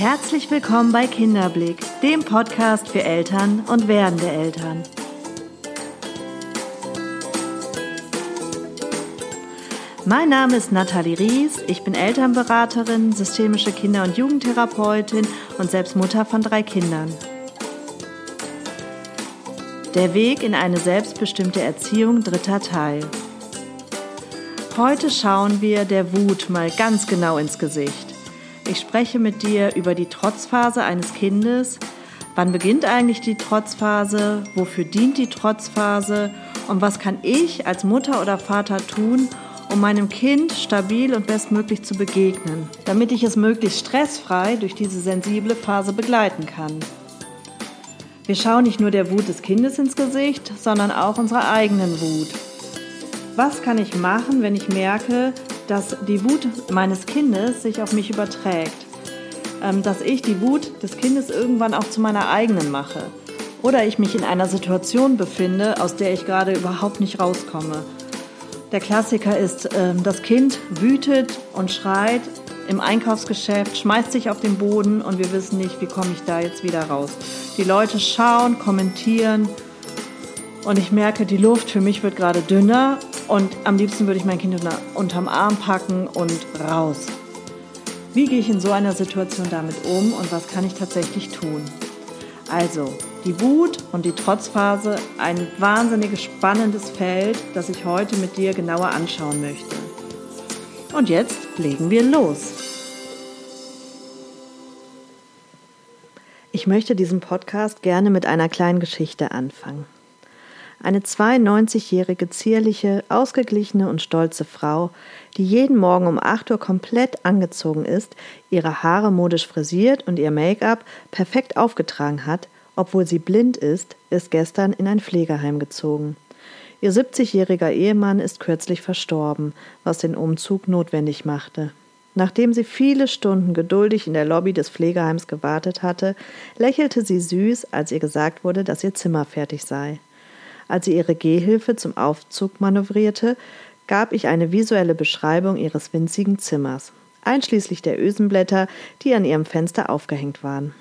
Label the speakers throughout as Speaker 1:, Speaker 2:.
Speaker 1: Herzlich willkommen bei Kinderblick, dem Podcast für Eltern und werdende Eltern. Mein Name ist Nathalie Ries, ich bin Elternberaterin, systemische Kinder- und Jugendtherapeutin und selbst Mutter von drei Kindern. Der Weg in eine selbstbestimmte Erziehung, dritter Teil. Heute schauen wir der Wut mal ganz genau ins Gesicht. Ich spreche mit dir über die Trotzphase eines Kindes. Wann beginnt eigentlich die Trotzphase? Wofür dient die Trotzphase? Und was kann ich als Mutter oder Vater tun, um meinem Kind stabil und bestmöglich zu begegnen, damit ich es möglichst stressfrei durch diese sensible Phase begleiten kann? Wir schauen nicht nur der Wut des Kindes ins Gesicht, sondern auch unserer eigenen Wut. Was kann ich machen, wenn ich merke, dass die Wut meines Kindes sich auf mich überträgt. Ähm, dass ich die Wut des Kindes irgendwann auch zu meiner eigenen mache. Oder ich mich in einer Situation befinde, aus der ich gerade überhaupt nicht rauskomme. Der Klassiker ist, ähm, das Kind wütet und schreit im Einkaufsgeschäft, schmeißt sich auf den Boden und wir wissen nicht, wie komme ich da jetzt wieder raus. Die Leute schauen, kommentieren und ich merke, die Luft für mich wird gerade dünner und am liebsten würde ich mein Kind unterm Arm packen und raus. Wie gehe ich in so einer Situation damit um und was kann ich tatsächlich tun? Also, die Wut und die Trotzphase, ein wahnsinnig spannendes Feld, das ich heute mit dir genauer anschauen möchte. Und jetzt legen wir los. Ich möchte diesen Podcast gerne mit einer kleinen Geschichte anfangen. Eine 92-jährige, zierliche, ausgeglichene und stolze Frau, die jeden Morgen um 8 Uhr komplett angezogen ist, ihre Haare modisch frisiert und ihr Make-up perfekt aufgetragen hat, obwohl sie blind ist, ist gestern in ein Pflegeheim gezogen. Ihr 70-jähriger Ehemann ist kürzlich verstorben, was den Umzug notwendig machte. Nachdem sie viele Stunden geduldig in der Lobby des Pflegeheims gewartet hatte, lächelte sie süß, als ihr gesagt wurde, dass ihr Zimmer fertig sei. Als sie ihre Gehhilfe zum Aufzug manövrierte, gab ich eine visuelle Beschreibung ihres winzigen Zimmers, einschließlich der Ösenblätter, die an ihrem Fenster aufgehängt waren.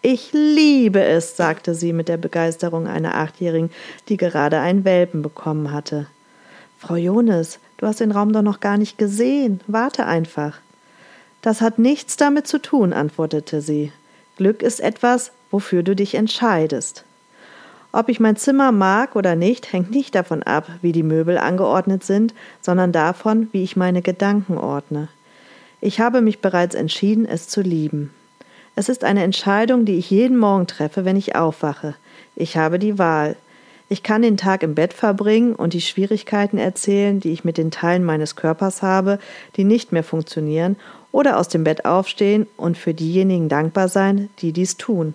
Speaker 1: Ich liebe es, sagte sie mit der Begeisterung einer Achtjährigen, die gerade einen Welpen bekommen hatte. Frau Jonas, du hast den Raum doch noch gar nicht gesehen. Warte einfach. Das hat nichts damit zu tun, antwortete sie. Glück ist etwas, wofür du dich entscheidest. Ob ich mein Zimmer mag oder nicht, hängt nicht davon ab, wie die Möbel angeordnet sind, sondern davon, wie ich meine Gedanken ordne. Ich habe mich bereits entschieden, es zu lieben. Es ist eine Entscheidung, die ich jeden Morgen treffe, wenn ich aufwache. Ich habe die Wahl. Ich kann den Tag im Bett verbringen und die Schwierigkeiten erzählen, die ich mit den Teilen meines Körpers habe, die nicht mehr funktionieren, oder aus dem Bett aufstehen und für diejenigen dankbar sein, die dies tun.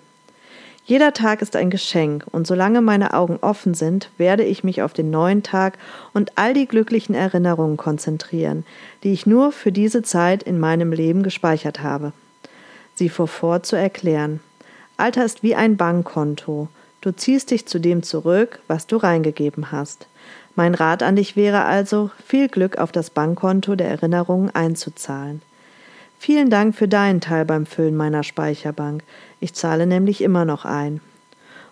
Speaker 1: Jeder Tag ist ein Geschenk, und solange meine Augen offen sind, werde ich mich auf den neuen Tag und all die glücklichen Erinnerungen konzentrieren, die ich nur für diese Zeit in meinem Leben gespeichert habe. Sie fuhr vor zu erklären. Alter ist wie ein Bankkonto. Du ziehst dich zu dem zurück, was du reingegeben hast. Mein Rat an dich wäre also, viel Glück auf das Bankkonto der Erinnerungen einzuzahlen. Vielen Dank für deinen Teil beim Füllen meiner Speicherbank. Ich zahle nämlich immer noch ein.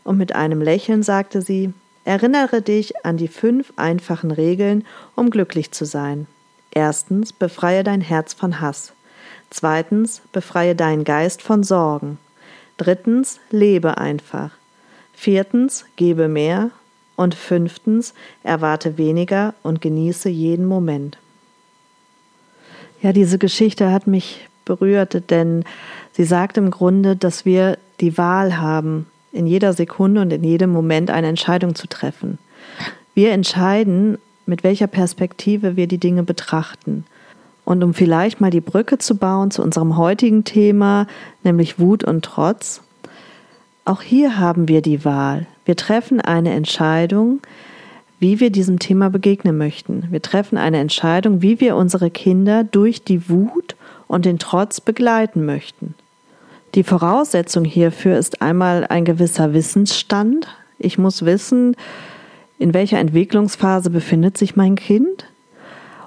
Speaker 1: Und mit einem Lächeln sagte sie, Erinnere dich an die fünf einfachen Regeln, um glücklich zu sein. Erstens, befreie dein Herz von Hass. Zweitens, befreie deinen Geist von Sorgen. Drittens, lebe einfach. Viertens, gebe mehr. Und fünftens, erwarte weniger und genieße jeden Moment. Ja, diese Geschichte hat mich berührt, denn sie sagt im Grunde, dass wir die Wahl haben, in jeder Sekunde und in jedem Moment eine Entscheidung zu treffen. Wir entscheiden, mit welcher Perspektive wir die Dinge betrachten. Und um vielleicht mal die Brücke zu bauen zu unserem heutigen Thema, nämlich Wut und Trotz, auch hier haben wir die Wahl. Wir treffen eine Entscheidung, wie wir diesem Thema begegnen möchten. Wir treffen eine Entscheidung, wie wir unsere Kinder durch die Wut und den Trotz begleiten möchten. Die Voraussetzung hierfür ist einmal ein gewisser Wissensstand. Ich muss wissen, in welcher Entwicklungsphase befindet sich mein Kind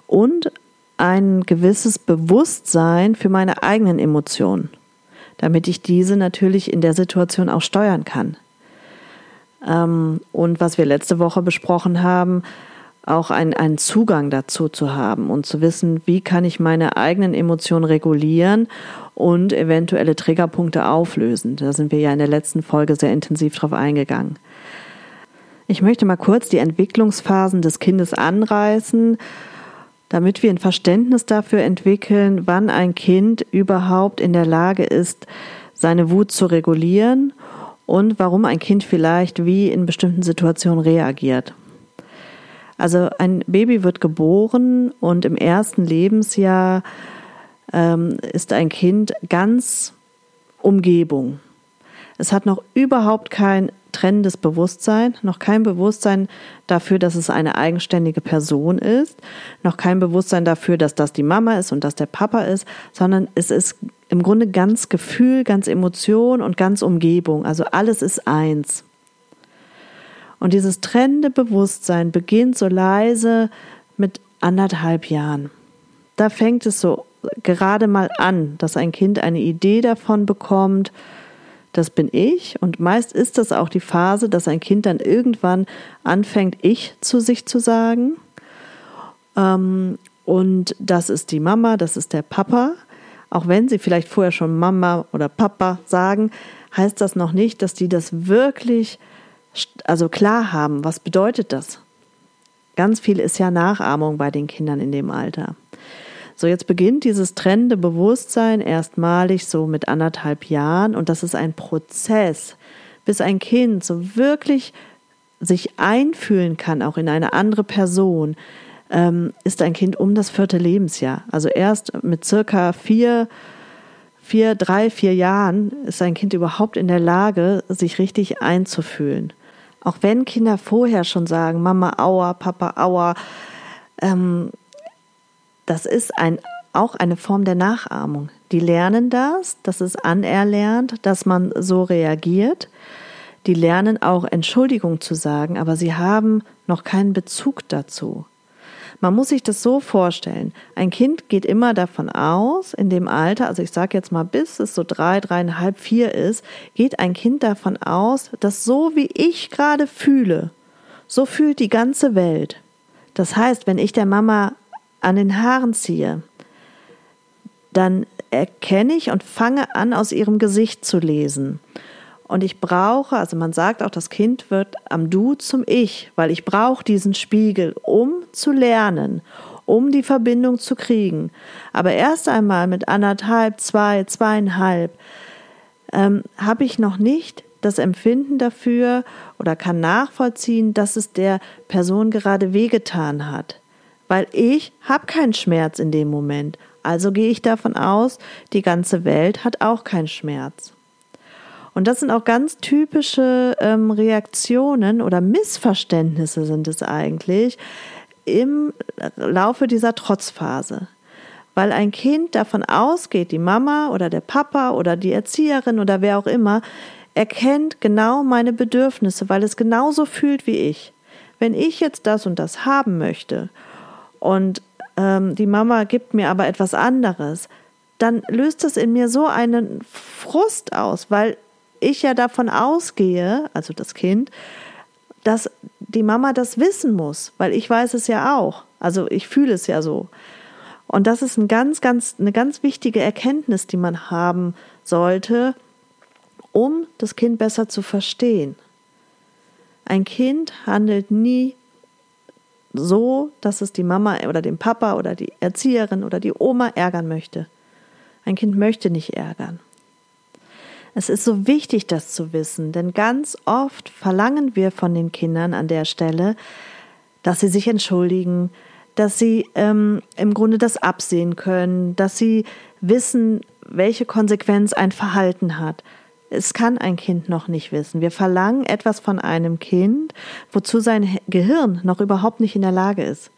Speaker 1: und ein gewisses Bewusstsein für meine eigenen Emotionen. damit ich diese natürlich in der Situation auch steuern kann. Ähm, und was wir letzte Woche besprochen haben, auch ein, einen Zugang dazu zu haben und zu wissen, wie kann ich meine eigenen Emotionen regulieren und eventuelle Triggerpunkte auflösen. Da sind wir ja in der letzten Folge sehr intensiv drauf eingegangen. Ich möchte mal kurz die Entwicklungsphasen des Kindes anreißen, damit wir ein Verständnis dafür entwickeln, wann ein Kind überhaupt in der Lage ist, seine Wut zu regulieren und warum ein Kind vielleicht wie in bestimmten Situationen reagiert. Also ein Baby wird geboren und im ersten Lebensjahr ähm, ist ein Kind ganz Umgebung. Es hat noch überhaupt kein trennendes Bewusstsein, noch kein Bewusstsein dafür, dass es eine eigenständige Person ist, noch kein Bewusstsein dafür, dass das die Mama ist und dass der Papa ist, sondern es ist im Grunde ganz Gefühl, ganz Emotion und ganz Umgebung. Also alles ist eins. Und dieses trennende Bewusstsein beginnt so leise mit anderthalb Jahren. Da fängt es so gerade mal an, dass ein Kind eine Idee davon bekommt, das bin ich. Und meist ist das auch die Phase, dass ein Kind dann irgendwann anfängt, ich zu sich zu sagen. Ähm, und das ist die Mama, das ist der Papa. Auch wenn sie vielleicht vorher schon Mama oder Papa sagen, heißt das noch nicht, dass die das wirklich also klar haben, was bedeutet das? Ganz viel ist ja Nachahmung bei den Kindern in dem Alter. So, jetzt beginnt dieses trennende Bewusstsein erstmalig so mit anderthalb Jahren und das ist ein Prozess, bis ein Kind so wirklich sich einfühlen kann, auch in eine andere Person, ähm, ist ein Kind um das vierte Lebensjahr. Also erst mit circa vier, vier, drei, vier Jahren ist ein Kind überhaupt in der Lage, sich richtig einzufühlen. Auch wenn Kinder vorher schon sagen, Mama, aua, Papa, aua, ähm, das ist ein, auch eine Form der Nachahmung. Die lernen das, das ist anerlernt, dass man so reagiert. Die lernen auch Entschuldigung zu sagen, aber sie haben noch keinen Bezug dazu. Man muss sich das so vorstellen. Ein Kind geht immer davon aus, in dem Alter, also ich sage jetzt mal, bis es so drei, dreieinhalb, vier ist, geht ein Kind davon aus, dass so wie ich gerade fühle, so fühlt die ganze Welt. Das heißt, wenn ich der Mama an den Haaren ziehe, dann erkenne ich und fange an, aus ihrem Gesicht zu lesen. Und ich brauche, also man sagt auch, das Kind wird am Du zum Ich, weil ich brauche diesen Spiegel, um zu lernen, um die Verbindung zu kriegen. Aber erst einmal mit anderthalb, zwei, zweieinhalb ähm, habe ich noch nicht das Empfinden dafür oder kann nachvollziehen, dass es der Person gerade wehgetan hat. Weil ich habe keinen Schmerz in dem Moment. Also gehe ich davon aus, die ganze Welt hat auch keinen Schmerz. Und das sind auch ganz typische ähm, Reaktionen oder Missverständnisse sind es eigentlich im Laufe dieser Trotzphase. Weil ein Kind davon ausgeht, die Mama oder der Papa oder die Erzieherin oder wer auch immer erkennt genau meine Bedürfnisse, weil es genauso fühlt wie ich. Wenn ich jetzt das und das haben möchte und ähm, die Mama gibt mir aber etwas anderes, dann löst das in mir so einen Frust aus, weil ich ja davon ausgehe, also das Kind, dass die Mama das wissen muss, weil ich weiß es ja auch. Also ich fühle es ja so. Und das ist ein ganz, ganz, eine ganz wichtige Erkenntnis, die man haben sollte, um das Kind besser zu verstehen. Ein Kind handelt nie so, dass es die Mama oder den Papa oder die Erzieherin oder die Oma ärgern möchte. Ein Kind möchte nicht ärgern. Es ist so wichtig, das zu wissen, denn ganz oft verlangen wir von den Kindern an der Stelle, dass sie sich entschuldigen, dass sie ähm, im Grunde das absehen können, dass sie wissen, welche Konsequenz ein Verhalten hat. Es kann ein Kind noch nicht wissen. Wir verlangen etwas von einem Kind, wozu sein Gehirn noch überhaupt nicht in der Lage ist.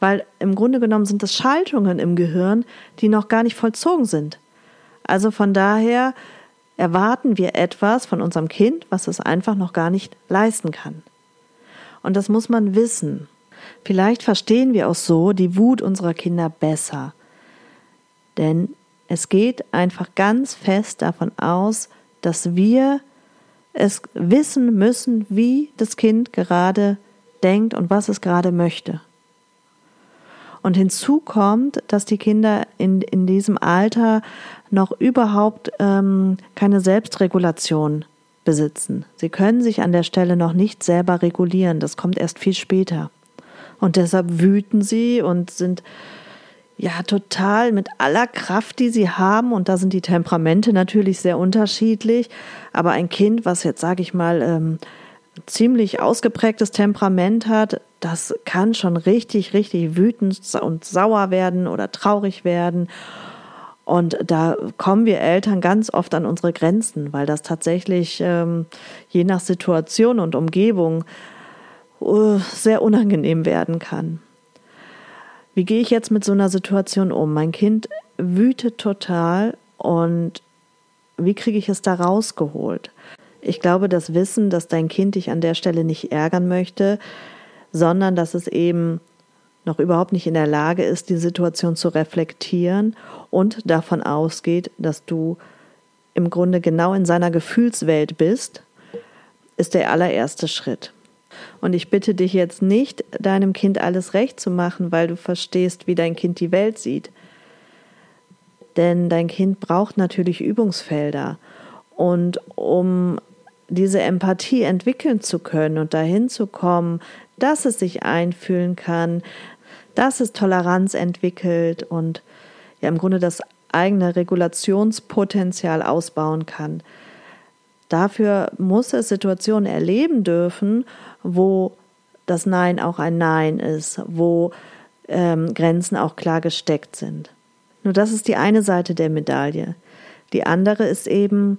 Speaker 1: Weil im Grunde genommen sind es Schaltungen im Gehirn, die noch gar nicht vollzogen sind. Also von daher erwarten wir etwas von unserem Kind, was es einfach noch gar nicht leisten kann. Und das muss man wissen. Vielleicht verstehen wir auch so die Wut unserer Kinder besser. Denn Es geht einfach ganz fest davon aus, dass wir es wissen müssen, wie das Kind gerade denkt und was es gerade möchte. Und hinzu kommt, dass die Kinder in, in diesem Alter noch überhaupt ähm, keine Selbstregulation besitzen. Sie können sich an der Stelle noch nicht selber regulieren. Das kommt erst viel später. Und deshalb wüten sie und sind ja total mit aller Kraft, die sie haben. Und da sind die Temperamente natürlich sehr unterschiedlich. Aber ein Kind, was jetzt, sage ich mal, ähm, ziemlich ausgeprägtes Temperament hat, das kann schon richtig, richtig wütend und sauer werden oder traurig werden. Und da kommen wir Eltern ganz oft an unsere Grenzen, weil das tatsächlich ähm, je nach Situation und Umgebung uh, sehr unangenehm werden kann. Wie gehe ich jetzt mit so einer Situation um? Mein Kind wütet total und wie kriege ich es da rausgeholt? Ich glaube, das Wissen, dass dein Kind dich an der Stelle nicht ärgern möchte, sondern dass es eben noch überhaupt nicht in der Lage ist, die Situation zu reflektieren und davon ausgeht, dass du im Grunde genau in seiner Gefühlswelt bist, ist der allererste Schritt. Und ich bitte dich jetzt nicht, deinem Kind alles recht zu machen, weil du verstehst, wie dein Kind die Welt sieht. Denn dein Kind braucht natürlich Übungsfelder. Und um diese Empathie entwickeln zu können und dahin zu kommen, dass es sich einfühlen kann, dass es Toleranz entwickelt und ja im Grunde das eigene Regulationspotenzial ausbauen kann. Dafür muss es Situationen erleben dürfen, wo das Nein auch ein Nein ist, wo ähm, Grenzen auch klar gesteckt sind. Nur das ist die eine Seite der Medaille. Die andere ist eben,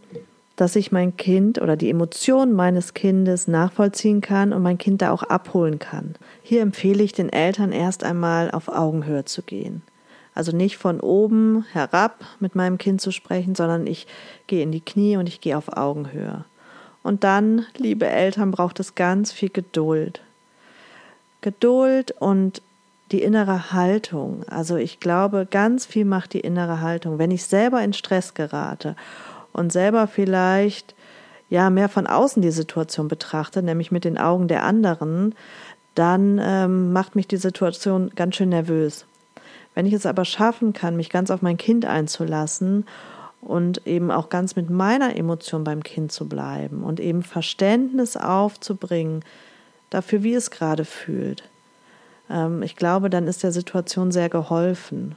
Speaker 1: dass ich mein Kind oder die Emotionen meines Kindes nachvollziehen kann und mein Kind da auch abholen kann. Hier empfehle ich den Eltern erst einmal auf Augenhöhe zu gehen. Also nicht von oben herab mit meinem Kind zu sprechen, sondern ich gehe in die Knie und ich gehe auf Augenhöhe. Und dann, liebe Eltern, braucht es ganz viel Geduld. Geduld und die innere Haltung. Also ich glaube, ganz viel macht die innere Haltung. Wenn ich selber in Stress gerate und selber vielleicht ja mehr von außen die Situation betrachte, nämlich mit den Augen der anderen, dann ähm, macht mich die Situation ganz schön nervös. Wenn ich es aber schaffen kann, mich ganz auf mein Kind einzulassen und eben auch ganz mit meiner Emotion beim Kind zu bleiben und eben Verständnis aufzubringen dafür, wie es gerade fühlt, ähm, ich glaube, dann ist der Situation sehr geholfen.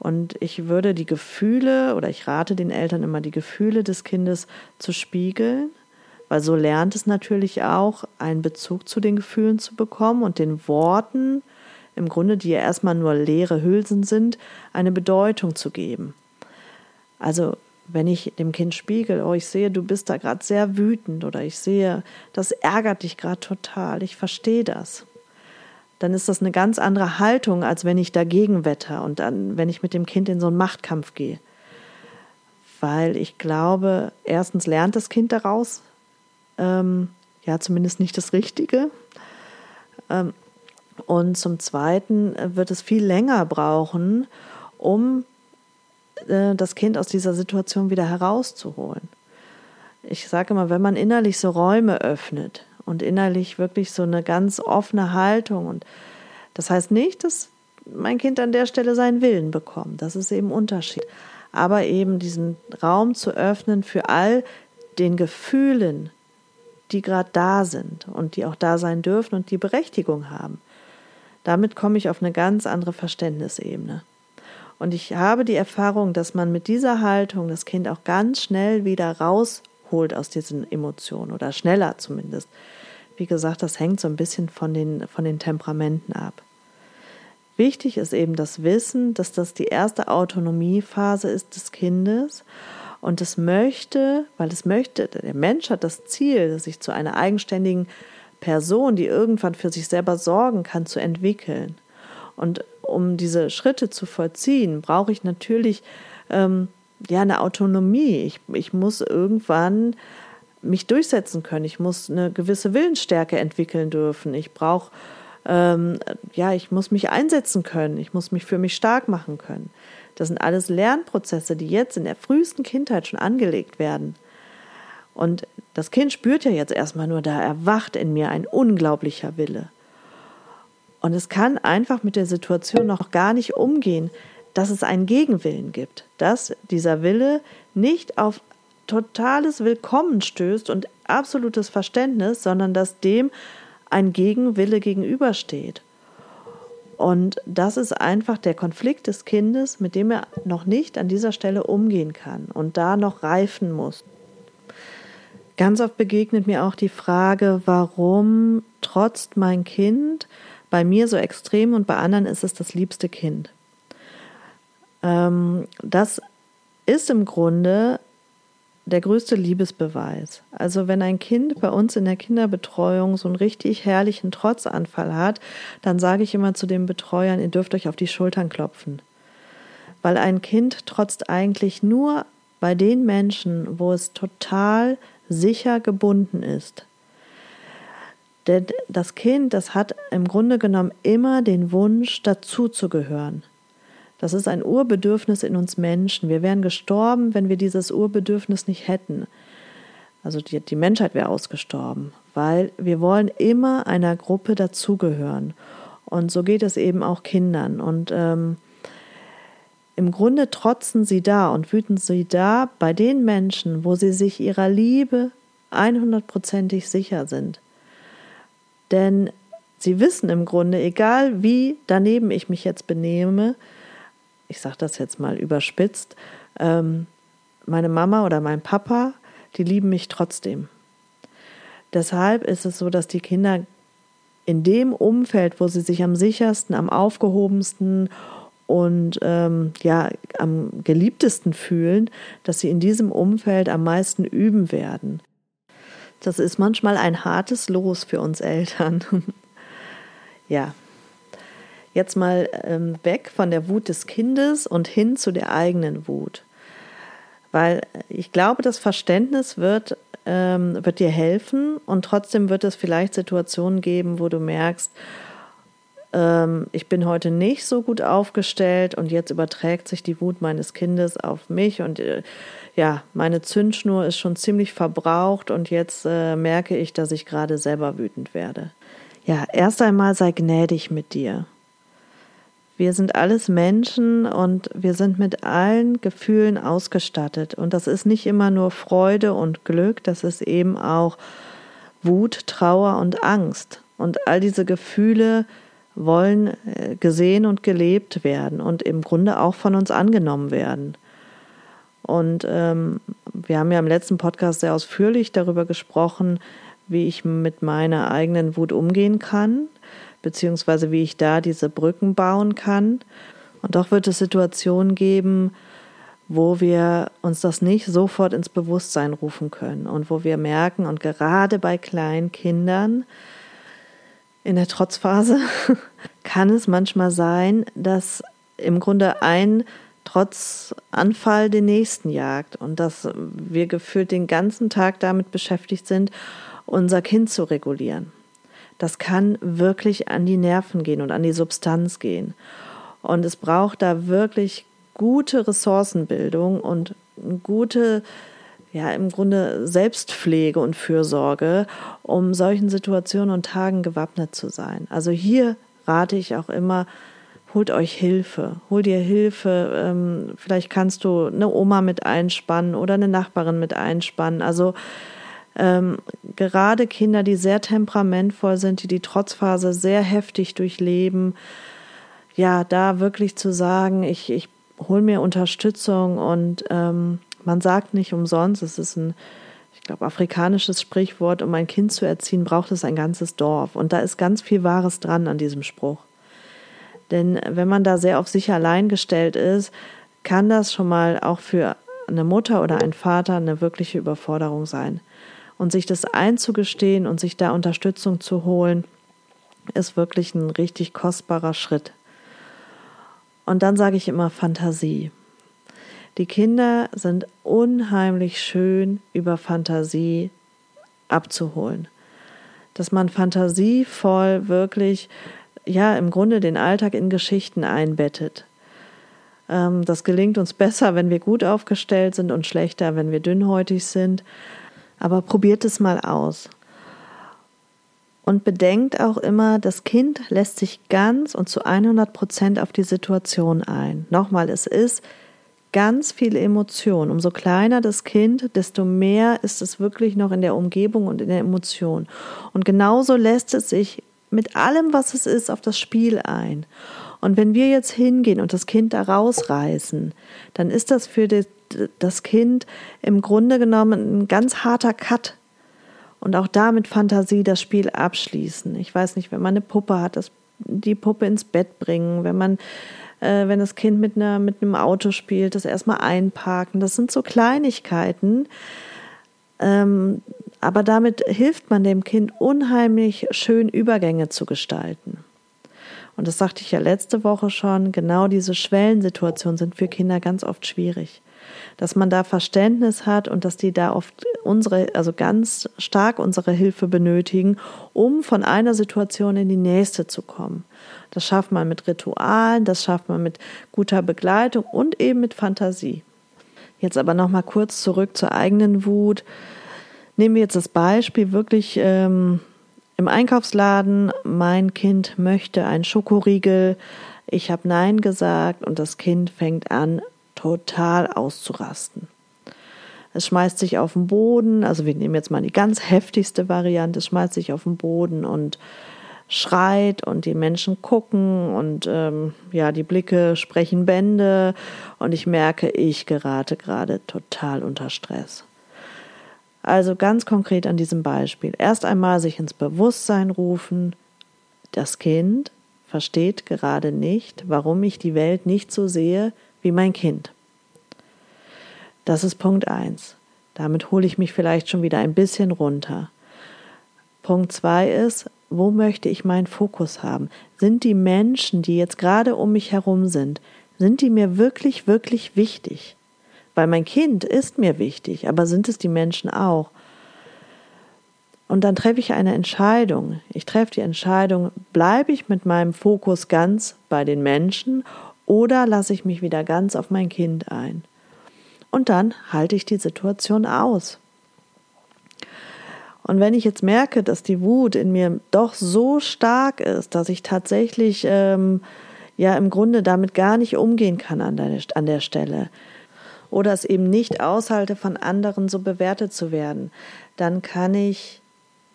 Speaker 1: Und ich würde die Gefühle oder ich rate den Eltern immer, die Gefühle des Kindes zu spiegeln, weil so lernt es natürlich auch, einen Bezug zu den Gefühlen zu bekommen und den Worten, im Grunde, die ja erstmal nur leere Hülsen sind, eine Bedeutung zu geben. Also wenn ich dem Kind spiegel, oh, ich sehe, du bist da gerade sehr wütend oder ich sehe, das ärgert dich gerade total, ich verstehe das dann ist das eine ganz andere Haltung, als wenn ich dagegen wette und dann, wenn ich mit dem Kind in so einen Machtkampf gehe. Weil ich glaube, erstens lernt das Kind daraus, ähm, ja, zumindest nicht das Richtige. Ähm, und zum Zweiten wird es viel länger brauchen, um äh, das Kind aus dieser Situation wieder herauszuholen. Ich sage immer, wenn man innerlich so Räume öffnet, und innerlich wirklich so eine ganz offene Haltung. Und das heißt nicht, dass mein Kind an der Stelle seinen Willen bekommt. Das ist eben Unterschied. Aber eben diesen Raum zu öffnen für all den Gefühlen, die gerade da sind und die auch da sein dürfen und die Berechtigung haben. Damit komme ich auf eine ganz andere Verständnisebene. Und ich habe die Erfahrung, dass man mit dieser Haltung das Kind auch ganz schnell wieder raus holt aus diesen Emotionen oder schneller zumindest. Wie gesagt, das hängt so ein bisschen von den, von den Temperamenten ab. Wichtig ist eben das Wissen, dass das die erste Autonomiephase ist des Kindes und es möchte, weil es möchte, der Mensch hat das Ziel, sich zu einer eigenständigen Person, die irgendwann für sich selber sorgen kann, zu entwickeln. Und um diese Schritte zu vollziehen, brauche ich natürlich ähm, ja, eine Autonomie. Ich, ich muss irgendwann mich durchsetzen können. Ich muss eine gewisse Willensstärke entwickeln dürfen. Ich brauche ähm, ja, ich muss mich einsetzen können, ich muss mich für mich stark machen können. Das sind alles Lernprozesse, die jetzt in der frühesten Kindheit schon angelegt werden. Und das Kind spürt ja jetzt erstmal nur, da erwacht in mir ein unglaublicher Wille. Und es kann einfach mit der Situation noch gar nicht umgehen, dass es einen Gegenwillen gibt, dass dieser Wille nicht auf totales Willkommen stößt und absolutes Verständnis, sondern dass dem ein Gegenwille gegenübersteht. Und das ist einfach der Konflikt des Kindes, mit dem er noch nicht an dieser Stelle umgehen kann und da noch reifen muss. Ganz oft begegnet mir auch die Frage, warum trotzt mein Kind bei mir so extrem und bei anderen ist es das liebste Kind. Ähm, das ist im Grunde der größte Liebesbeweis. Also wenn ein Kind bei uns in der Kinderbetreuung so einen richtig herrlichen Trotzanfall hat, dann sage ich immer zu den Betreuern, ihr dürft euch auf die Schultern klopfen. Weil ein Kind trotzt eigentlich nur bei den Menschen, wo es total sicher gebunden ist. Denn das Kind, das hat im Grunde genommen immer den Wunsch, dazuzugehören. Das ist ein Urbedürfnis in uns Menschen. Wir wären gestorben, wenn wir dieses Urbedürfnis nicht hätten. Also die, die Menschheit wäre ausgestorben, weil wir wollen immer einer Gruppe dazugehören. Und so geht es eben auch Kindern. Und ähm, im Grunde trotzen sie da und wüten sie da bei den Menschen, wo sie sich ihrer Liebe 100%ig sicher sind. Denn sie wissen im Grunde, egal wie daneben ich mich jetzt benehme, ich sage das jetzt mal überspitzt, ähm, meine Mama oder mein Papa, die lieben mich trotzdem. Deshalb ist es so, dass die Kinder in dem Umfeld, wo sie sich am sichersten, am aufgehobensten und ähm, ja am geliebtesten fühlen, dass sie in diesem Umfeld am meisten üben werden. Das ist manchmal ein hartes Los für uns Eltern. ja, Jetzt mal ähm, weg von der Wut des Kindes und hin zu der eigenen Wut. Weil ich glaube, das Verständnis wird, ähm, wird dir helfen und trotzdem wird es vielleicht Situationen geben, wo du merkst, ähm, ich bin heute nicht so gut aufgestellt und jetzt überträgt sich die Wut meines Kindes auf mich und äh, ja, meine Zündschnur ist schon ziemlich verbraucht und jetzt äh, merke ich, dass ich gerade selber wütend werde. Ja, erst einmal sei gnädig mit dir. Wir sind alles Menschen und wir sind mit allen Gefühlen ausgestattet. Und das ist nicht immer nur Freude und Glück, das ist eben auch Wut, Trauer und Angst. Und all diese Gefühle wollen äh, gesehen und gelebt werden und im Grunde auch von uns angenommen werden. Und ähm, wir haben ja im letzten Podcast sehr ausführlich darüber gesprochen, wie ich mit meiner eigenen Wut umgehen kann beziehungsweise wie ich da diese Brücken bauen kann. Und doch wird es Situationen geben, wo wir uns das nicht sofort ins Bewusstsein rufen können und wo wir merken, und gerade bei kleinen Kindern in der Trotzphase kann es manchmal sein, dass im Grunde ein Trotzanfall den nächsten jagt und dass wir gefühlt den ganzen Tag damit beschäftigt sind, unser Kind zu regulieren das kann wirklich an die Nerven gehen und an die Substanz gehen. Und es braucht da wirklich gute Ressourcenbildung und gute, ja, im Grunde Selbstpflege und Fürsorge, um solchen Situationen und Tagen gewappnet zu sein. Also hier rate ich auch immer, holt euch Hilfe, hol dir Hilfe. Ähm, vielleicht kannst du eine Oma mit einspannen oder eine Nachbarin mit einspannen. Also ähm, gerade Kinder, die sehr temperamentvoll sind, die die Trotzphase sehr heftig durchleben, ja, da wirklich zu sagen, ich, ich hole mir Unterstützung und ähm, man sagt nicht umsonst, es ist ein, ich glaube, afrikanisches Sprichwort, um ein Kind zu erziehen, braucht es ein ganzes Dorf. Und da ist ganz viel Wahres dran an diesem Spruch. Denn wenn man da sehr auf sich allein gestellt ist, kann das schon mal auch für eine Mutter oder einen Vater eine wirkliche Überforderung sein. Und sich das einzugestehen und sich da Unterstützung zu holen, ist wirklich ein richtig kostbarer Schritt. Und dann sage ich immer Fantasie. Die Kinder sind unheimlich schön über Fantasie abzuholen. dass man fantasievoll wirklich, ja, im Grunde den Alltag in Geschichten einbettet. Ähm, das gelingt uns besser, wenn wir gut aufgestellt sind und schlechter, wenn wir dünnhäutig sind. Aber probiert es mal aus. Und bedenkt auch immer, das Kind lässt sich ganz und zu 100 Prozent auf die Situation ein. Nochmal, es ist ganz viel Emotion. Umso kleiner das Kind, desto mehr ist es wirklich noch in der Umgebung und in der Emotion. Und genauso lässt es sich mit allem, was es ist, auf das Spiel ein. Und wenn wir jetzt hingehen und das Kind da rausreißen, dann ist das für das Kind im Grunde genommen ein ganz harter Cut. Und auch da mit Fantasie das Spiel abschließen. Ich weiß nicht, wenn man eine Puppe hat, das, die Puppe ins Bett bringen, wenn man äh, wenn das Kind mit, einer, mit einem Auto spielt, das erstmal einparken. Das sind so Kleinigkeiten. Ähm, aber damit hilft man dem Kind unheimlich schön Übergänge zu gestalten. Und das sagte ich ja letzte Woche schon, genau diese Schwellensituationen sind für Kinder ganz oft schwierig. Dass man da Verständnis hat und dass die da oft unsere, also ganz stark unsere Hilfe benötigen, um von einer Situation in die nächste zu kommen. Das schafft man mit Ritualen, das schafft man mit guter Begleitung und eben mit Fantasie. Jetzt aber noch mal kurz zurück zur eigenen Wut. Nehmen wir jetzt das Beispiel wirklich ähm, im Einkaufsladen. Mein Kind möchte einen Schokoriegel. Ich habe Nein gesagt und das Kind fängt an, total auszurasten. Es schmeißt sich auf den Boden, also wir nehmen jetzt mal die ganz heftigste Variante, es schmeißt sich auf den Boden und schreit und die Menschen gucken und ähm, ja, die Blicke sprechen Bände und ich merke, ich gerate gerade total unter Stress. Also ganz konkret an diesem Beispiel. Erst einmal sich ins Bewusstsein rufen, das Kind versteht gerade nicht, warum ich die Welt nicht so sehe wie mein Kind. Das ist Punkt 1. Damit hole ich mich vielleicht schon wieder ein bisschen runter. Punkt 2 ist, wo möchte ich meinen Fokus haben? Sind die Menschen, die jetzt gerade um mich herum sind, sind die mir wirklich, wirklich wichtig? Weil mein Kind ist mir wichtig, aber sind es die Menschen auch? Und dann treffe ich eine Entscheidung. Ich treffe die Entscheidung, bleibe ich mit meinem Fokus ganz bei den Menschen oder lasse ich mich wieder ganz auf mein Kind ein? Und dann halte ich die Situation aus. Und wenn ich jetzt merke, dass die Wut in mir doch so stark ist, dass ich tatsächlich ähm, ja im Grunde damit gar nicht umgehen kann an der, an der Stelle oder es eben nicht aushalte, von anderen so bewertet zu werden, dann kann ich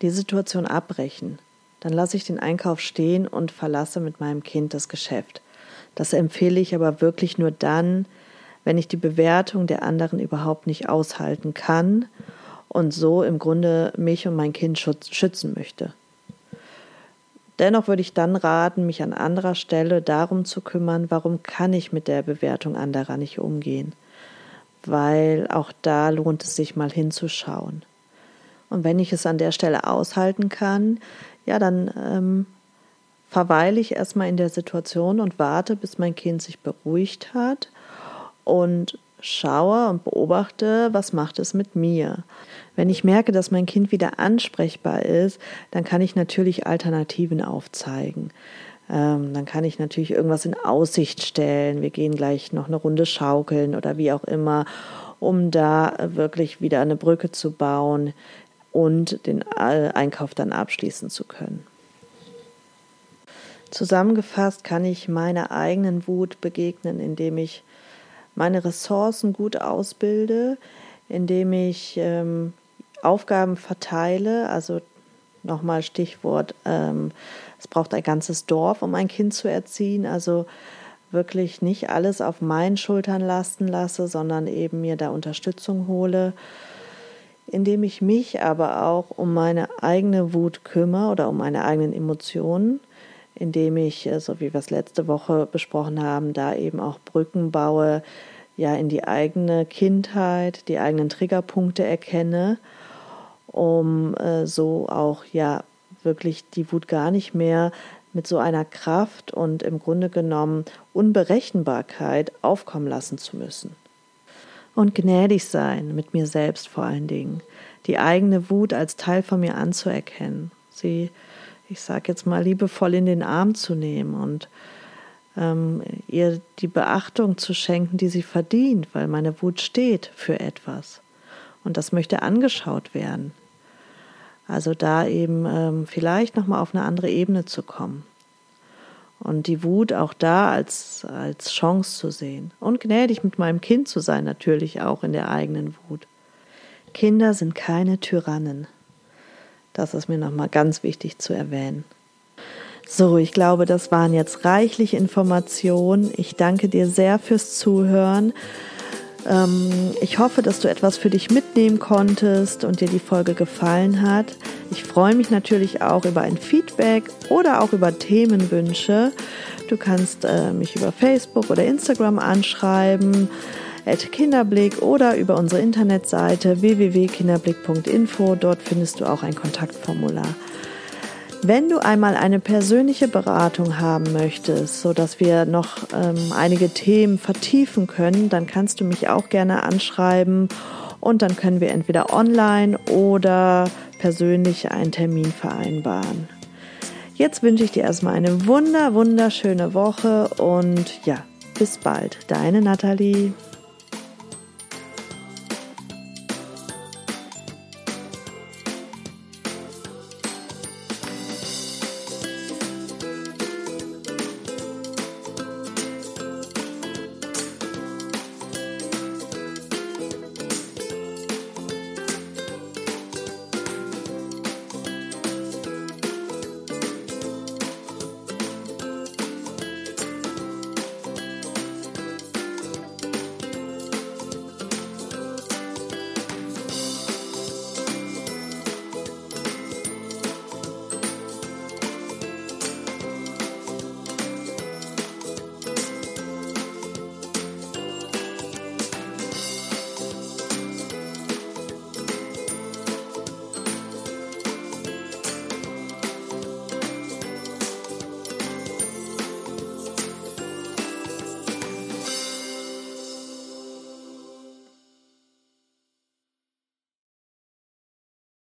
Speaker 1: die Situation abbrechen. Dann lasse ich den Einkauf stehen und verlasse mit meinem Kind das Geschäft. Das empfehle ich aber wirklich nur dann, wenn ich die Bewertung der anderen überhaupt nicht aushalten kann und so im Grunde mich und mein Kind schützen möchte. Dennoch würde ich dann raten, mich an anderer Stelle darum zu kümmern, warum kann ich mit der Bewertung anderer nicht umgehen. Weil auch da lohnt es sich mal hinzuschauen. Und wenn ich es an der Stelle aushalten kann, ja, dann ähm, verweile ich erstmal in der Situation und warte, bis mein Kind sich beruhigt hat und schaue und beobachte, was macht es mit mir. Wenn ich merke, dass mein Kind wieder ansprechbar ist, dann kann ich natürlich Alternativen aufzeigen. Ähm, dann kann ich natürlich irgendwas in Aussicht stellen. Wir gehen gleich noch eine Runde schaukeln oder wie auch immer, um da wirklich wieder eine Brücke zu bauen und den Einkauf dann abschließen zu können. Zusammengefasst kann ich meiner eigenen Wut begegnen, indem ich meine Ressourcen gut ausbilde, indem ich ähm, Aufgaben verteile, also nochmal Stichwort, ähm, es braucht ein ganzes Dorf, um ein Kind zu erziehen, also wirklich nicht alles auf meinen Schultern lasten lasse, sondern eben mir da Unterstützung hole, indem ich mich aber auch um meine eigene Wut kümmere oder um meine eigenen Emotionen, indem ich, äh, so wie wir es letzte Woche besprochen haben, da eben auch Brücken baue, ja, in die eigene Kindheit, die eigenen Triggerpunkte erkenne, um äh, so auch ja wirklich die Wut gar nicht mehr mit so einer Kraft und im Grunde genommen Unberechenbarkeit aufkommen lassen zu müssen. Und gnädig sein mit mir selbst vor allen Dingen, die eigene Wut als Teil von mir anzuerkennen sie, ich sage jetzt mal, liebevoll in den Arm zu nehmen und ähm, ihr die Beachtung zu schenken, die sie verdient, weil meine Wut steht für etwas. Und das möchte angeschaut werden. Also da eben ähm, vielleicht nochmal auf eine andere Ebene zu kommen. Und die Wut auch da als, als Chance zu sehen. Und gnädig mit meinem Kind zu sein, natürlich auch in der eigenen Wut. Kinder sind keine Tyrannen. Das ist mir nochmal ganz wichtig zu erwähnen. So, ich glaube, das waren jetzt reichlich Informationen. Ich danke dir sehr fürs Zuhören. Ähm, ich hoffe, dass du etwas für dich mitnehmen konntest und dir die Folge gefallen hat. Ich freue mich natürlich auch über ein Feedback oder auch über Themenwünsche. Du kannst äh, mich über Facebook oder Instagram anschreiben, at Kinderblick oder über unsere Internetseite www.kinderblick.info. Dort findest du auch ein Kontaktformular. Wenn du einmal eine persönliche Beratung haben möchtest, so dass wir noch ähm, einige Themen vertiefen können, dann kannst du mich auch gerne anschreiben und dann können wir entweder online oder persönlich einen Termin vereinbaren. Jetzt wünsche ich dir erstmal eine wunder, wunderschöne Woche und ja, bis bald. Deine Nathalie.